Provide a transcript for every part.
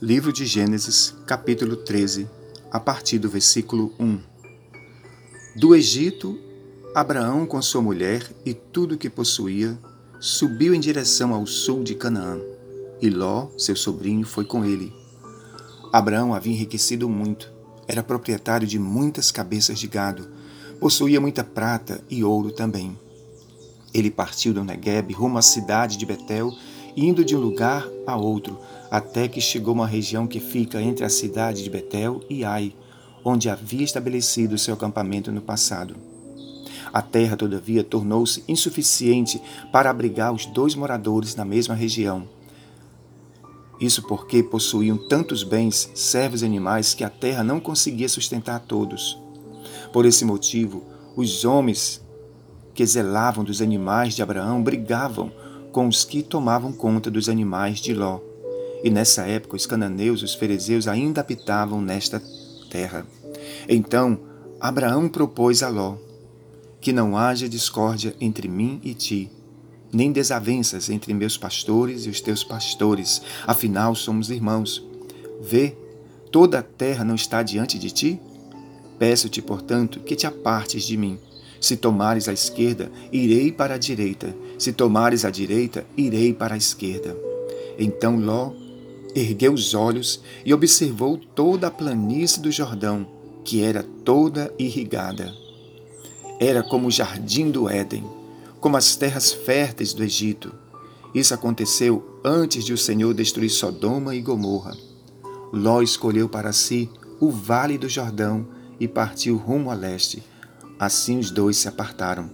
Livro de Gênesis, capítulo 13, a partir do versículo 1. Do Egito, Abraão com sua mulher e tudo o que possuía subiu em direção ao sul de Canaã, e Ló, seu sobrinho, foi com ele. Abraão havia enriquecido muito, era proprietário de muitas cabeças de gado, possuía muita prata e ouro também. Ele partiu do Negueb rumo à cidade de Betel, indo de um lugar a outro, até que chegou a uma região que fica entre a cidade de Betel e Ai, onde havia estabelecido seu acampamento no passado. A terra, todavia, tornou-se insuficiente para abrigar os dois moradores na mesma região. Isso porque possuíam tantos bens, servos e animais que a terra não conseguia sustentar a todos. Por esse motivo, os homens que zelavam dos animais de Abraão brigavam com os que tomavam conta dos animais de Ló. E nessa época os cananeus, os ferezeus ainda habitavam nesta terra. Então Abraão propôs a Ló: Que não haja discórdia entre mim e ti, nem desavenças entre meus pastores e os teus pastores, afinal somos irmãos. Vê, toda a terra não está diante de ti? Peço-te, portanto, que te apartes de mim. Se tomares a esquerda, irei para a direita. Se tomares a direita, irei para a esquerda. Então Ló ergueu os olhos e observou toda a planície do Jordão, que era toda irrigada. Era como o jardim do Éden, como as terras férteis do Egito. Isso aconteceu antes de o Senhor destruir Sodoma e Gomorra. Ló escolheu para si o vale do Jordão e partiu rumo a leste. Assim os dois se apartaram.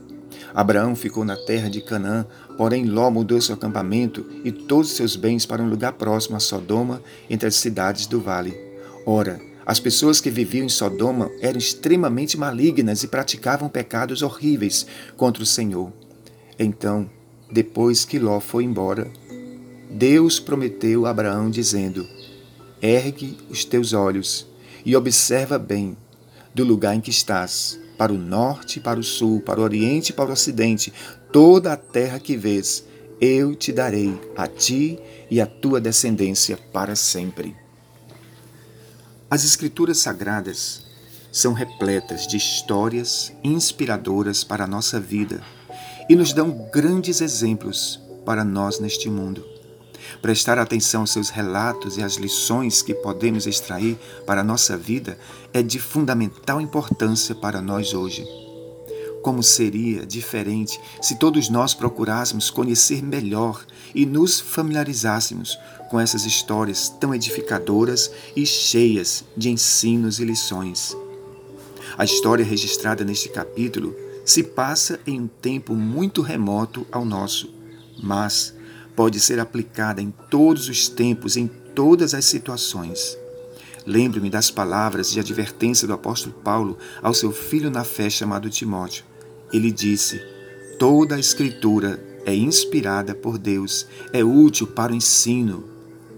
Abraão ficou na terra de Canaã, porém Ló mudou seu acampamento e todos seus bens para um lugar próximo a Sodoma, entre as cidades do vale. Ora, as pessoas que viviam em Sodoma eram extremamente malignas e praticavam pecados horríveis contra o Senhor. Então, depois que Ló foi embora, Deus prometeu a Abraão, dizendo: Ergue os teus olhos e observa bem do lugar em que estás para o norte, para o sul, para o oriente e para o ocidente, toda a terra que vês, eu te darei a ti e a tua descendência para sempre. As Escrituras Sagradas são repletas de histórias inspiradoras para a nossa vida e nos dão grandes exemplos para nós neste mundo. Prestar atenção aos seus relatos e às lições que podemos extrair para a nossa vida é de fundamental importância para nós hoje. Como seria diferente se todos nós procurássemos conhecer melhor e nos familiarizássemos com essas histórias tão edificadoras e cheias de ensinos e lições. A história registrada neste capítulo se passa em um tempo muito remoto ao nosso, mas pode ser aplicada em todos os tempos, em todas as situações. Lembre-me das palavras de advertência do apóstolo Paulo ao seu filho na fé chamado Timóteo. Ele disse: Toda a Escritura é inspirada por Deus, é útil para o ensino,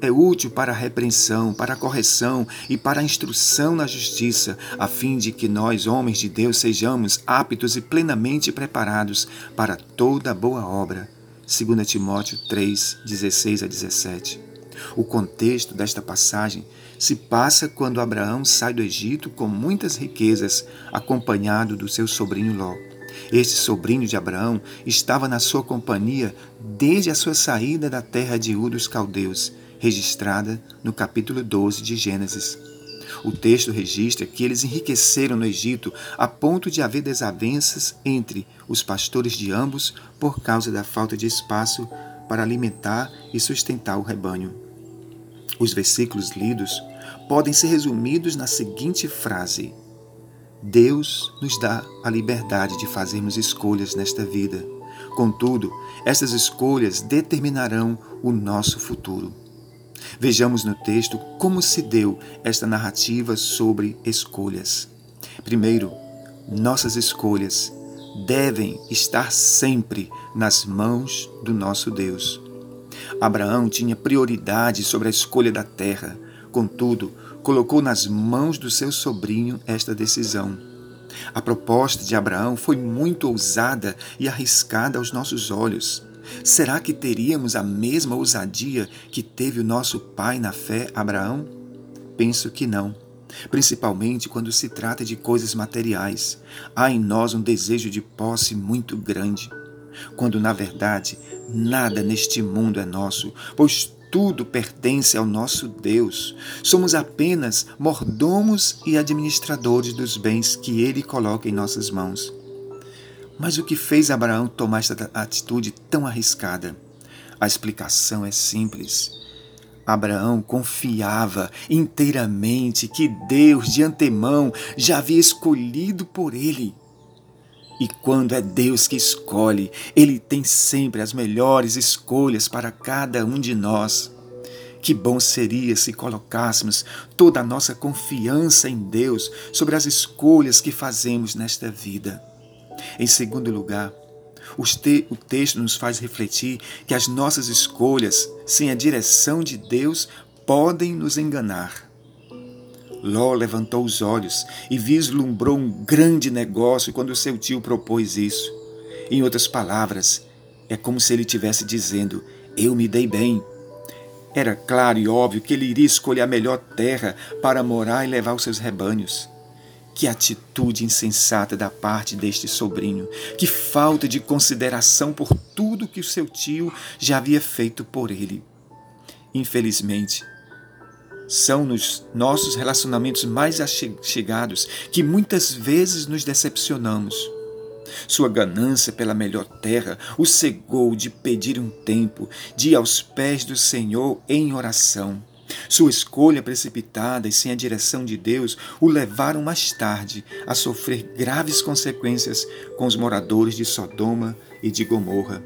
é útil para a repreensão, para a correção e para a instrução na justiça, a fim de que nós, homens de Deus, sejamos aptos e plenamente preparados para toda boa obra. 2 Timóteo 3, 16 a 17. O contexto desta passagem se passa quando Abraão sai do Egito com muitas riquezas, acompanhado do seu sobrinho Ló. Este sobrinho de Abraão estava na sua companhia desde a sua saída da terra de Ur dos Caldeus, registrada no capítulo 12 de Gênesis. O texto registra que eles enriqueceram no Egito a ponto de haver desavenças entre os pastores de ambos por causa da falta de espaço para alimentar e sustentar o rebanho. Os versículos lidos podem ser resumidos na seguinte frase: Deus nos dá a liberdade de fazermos escolhas nesta vida. Contudo, essas escolhas determinarão o nosso futuro. Vejamos no texto como se deu esta narrativa sobre escolhas. Primeiro, nossas escolhas devem estar sempre nas mãos do nosso Deus. Abraão tinha prioridade sobre a escolha da terra, contudo, colocou nas mãos do seu sobrinho esta decisão. A proposta de Abraão foi muito ousada e arriscada aos nossos olhos. Será que teríamos a mesma ousadia que teve o nosso pai na fé, Abraão? Penso que não. Principalmente quando se trata de coisas materiais. Há em nós um desejo de posse muito grande. Quando, na verdade, nada neste mundo é nosso, pois tudo pertence ao nosso Deus. Somos apenas mordomos e administradores dos bens que Ele coloca em nossas mãos. Mas o que fez Abraão tomar esta atitude tão arriscada? A explicação é simples. Abraão confiava inteiramente que Deus de antemão já havia escolhido por ele. E quando é Deus que escolhe, Ele tem sempre as melhores escolhas para cada um de nós. Que bom seria se colocássemos toda a nossa confiança em Deus sobre as escolhas que fazemos nesta vida. Em segundo lugar, te o texto nos faz refletir que as nossas escolhas, sem a direção de Deus, podem nos enganar. Ló levantou os olhos e vislumbrou um grande negócio quando seu tio propôs isso. Em outras palavras, é como se ele estivesse dizendo: Eu me dei bem. Era claro e óbvio que ele iria escolher a melhor terra para morar e levar os seus rebanhos. Que atitude insensata da parte deste sobrinho. Que falta de consideração por tudo que o seu tio já havia feito por ele. Infelizmente, são nos nossos relacionamentos mais chegados que muitas vezes nos decepcionamos. Sua ganância pela melhor terra o cegou de pedir um tempo, de ir aos pés do Senhor em oração. Sua escolha precipitada e sem a direção de Deus o levaram mais tarde a sofrer graves consequências com os moradores de Sodoma e de Gomorra.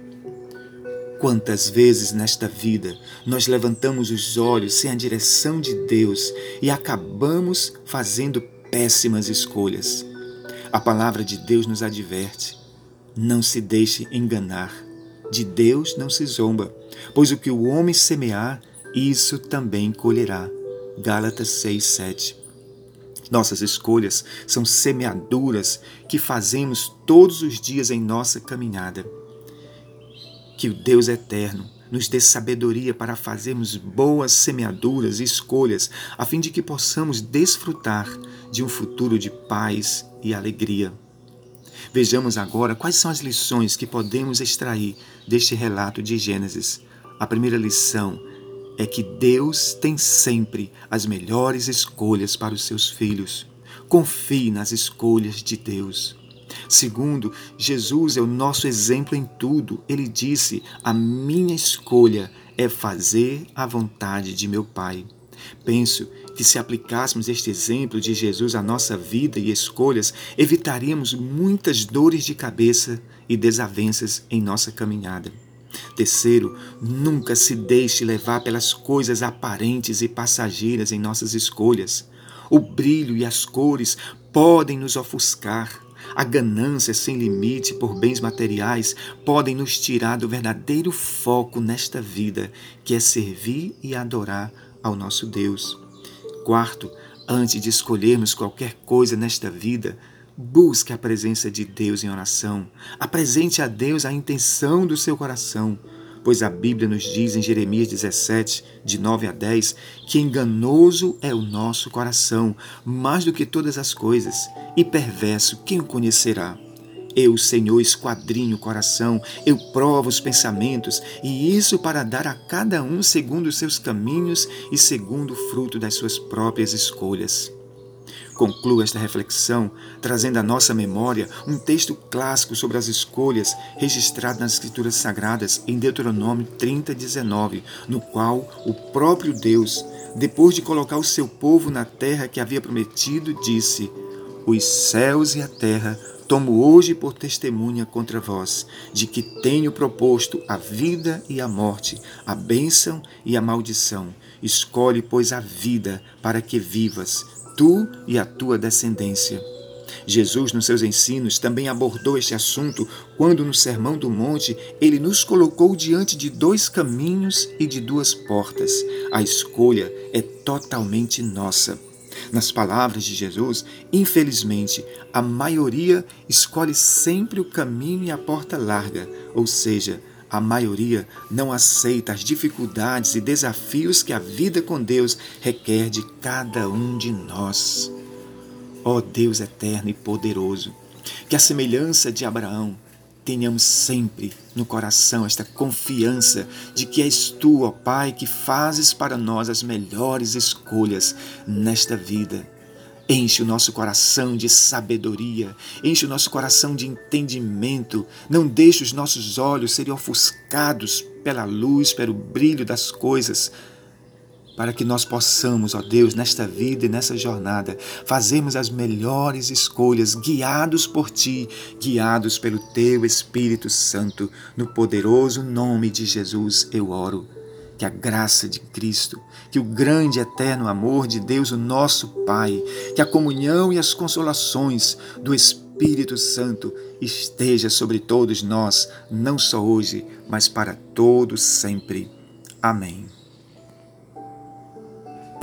Quantas vezes nesta vida nós levantamos os olhos sem a direção de Deus e acabamos fazendo péssimas escolhas? A palavra de Deus nos adverte: não se deixe enganar. De Deus não se zomba, pois o que o homem semear, isso também colherá. Gálatas 6, 7. Nossas escolhas são semeaduras que fazemos todos os dias em nossa caminhada. Que o Deus eterno nos dê sabedoria para fazermos boas semeaduras e escolhas, a fim de que possamos desfrutar de um futuro de paz e alegria. Vejamos agora quais são as lições que podemos extrair deste relato de Gênesis. A primeira lição é que Deus tem sempre as melhores escolhas para os seus filhos. Confie nas escolhas de Deus. Segundo, Jesus é o nosso exemplo em tudo. Ele disse: A minha escolha é fazer a vontade de meu Pai. Penso que se aplicássemos este exemplo de Jesus à nossa vida e escolhas, evitaríamos muitas dores de cabeça e desavenças em nossa caminhada. Terceiro, nunca se deixe levar pelas coisas aparentes e passageiras em nossas escolhas. O brilho e as cores podem nos ofuscar. A ganância sem limite por bens materiais podem nos tirar do verdadeiro foco nesta vida, que é servir e adorar ao nosso Deus. Quarto, antes de escolhermos qualquer coisa nesta vida, Busque a presença de Deus em oração. Apresente a Deus a intenção do seu coração, pois a Bíblia nos diz em Jeremias 17, de 9 a 10, que enganoso é o nosso coração, mais do que todas as coisas, e perverso quem o conhecerá. Eu, Senhor, esquadrinho o coração, eu provo os pensamentos, e isso para dar a cada um segundo os seus caminhos e segundo o fruto das suas próprias escolhas. Concluo esta reflexão trazendo à nossa memória um texto clássico sobre as escolhas registrado nas Escrituras Sagradas em Deuteronômio 30, 19, no qual o próprio Deus, depois de colocar o seu povo na terra que havia prometido, disse: Os céus e a terra tomo hoje por testemunha contra vós, de que tenho proposto a vida e a morte, a bênção e a maldição. Escolhe, pois, a vida para que vivas tu e a tua descendência. Jesus, nos seus ensinos, também abordou este assunto quando, no Sermão do Monte, ele nos colocou diante de dois caminhos e de duas portas. A escolha é totalmente nossa. Nas palavras de Jesus, infelizmente, a maioria escolhe sempre o caminho e a porta larga, ou seja, A maioria não aceita as dificuldades e desafios que a vida com Deus requer de cada um de nós. Ó oh Deus eterno e poderoso, que a semelhança de Abraão tenhamos sempre no coração esta confiança de que és tu, ó Pai, que fazes para nós as melhores escolhas nesta vida Enche o nosso coração de sabedoria, enche o nosso coração de entendimento. Não deixe os nossos olhos serem ofuscados pela luz, pelo brilho das coisas, para que nós possamos, ó Deus, nesta vida e nessa jornada, fazermos as melhores escolhas, guiados por Ti, guiados pelo Teu Espírito Santo. No poderoso nome de Jesus eu oro que a graça de Cristo, que o grande eterno amor de Deus, o nosso Pai, que a comunhão e as consolações do Espírito Santo esteja sobre todos nós, não só hoje, mas para todos sempre. Amém.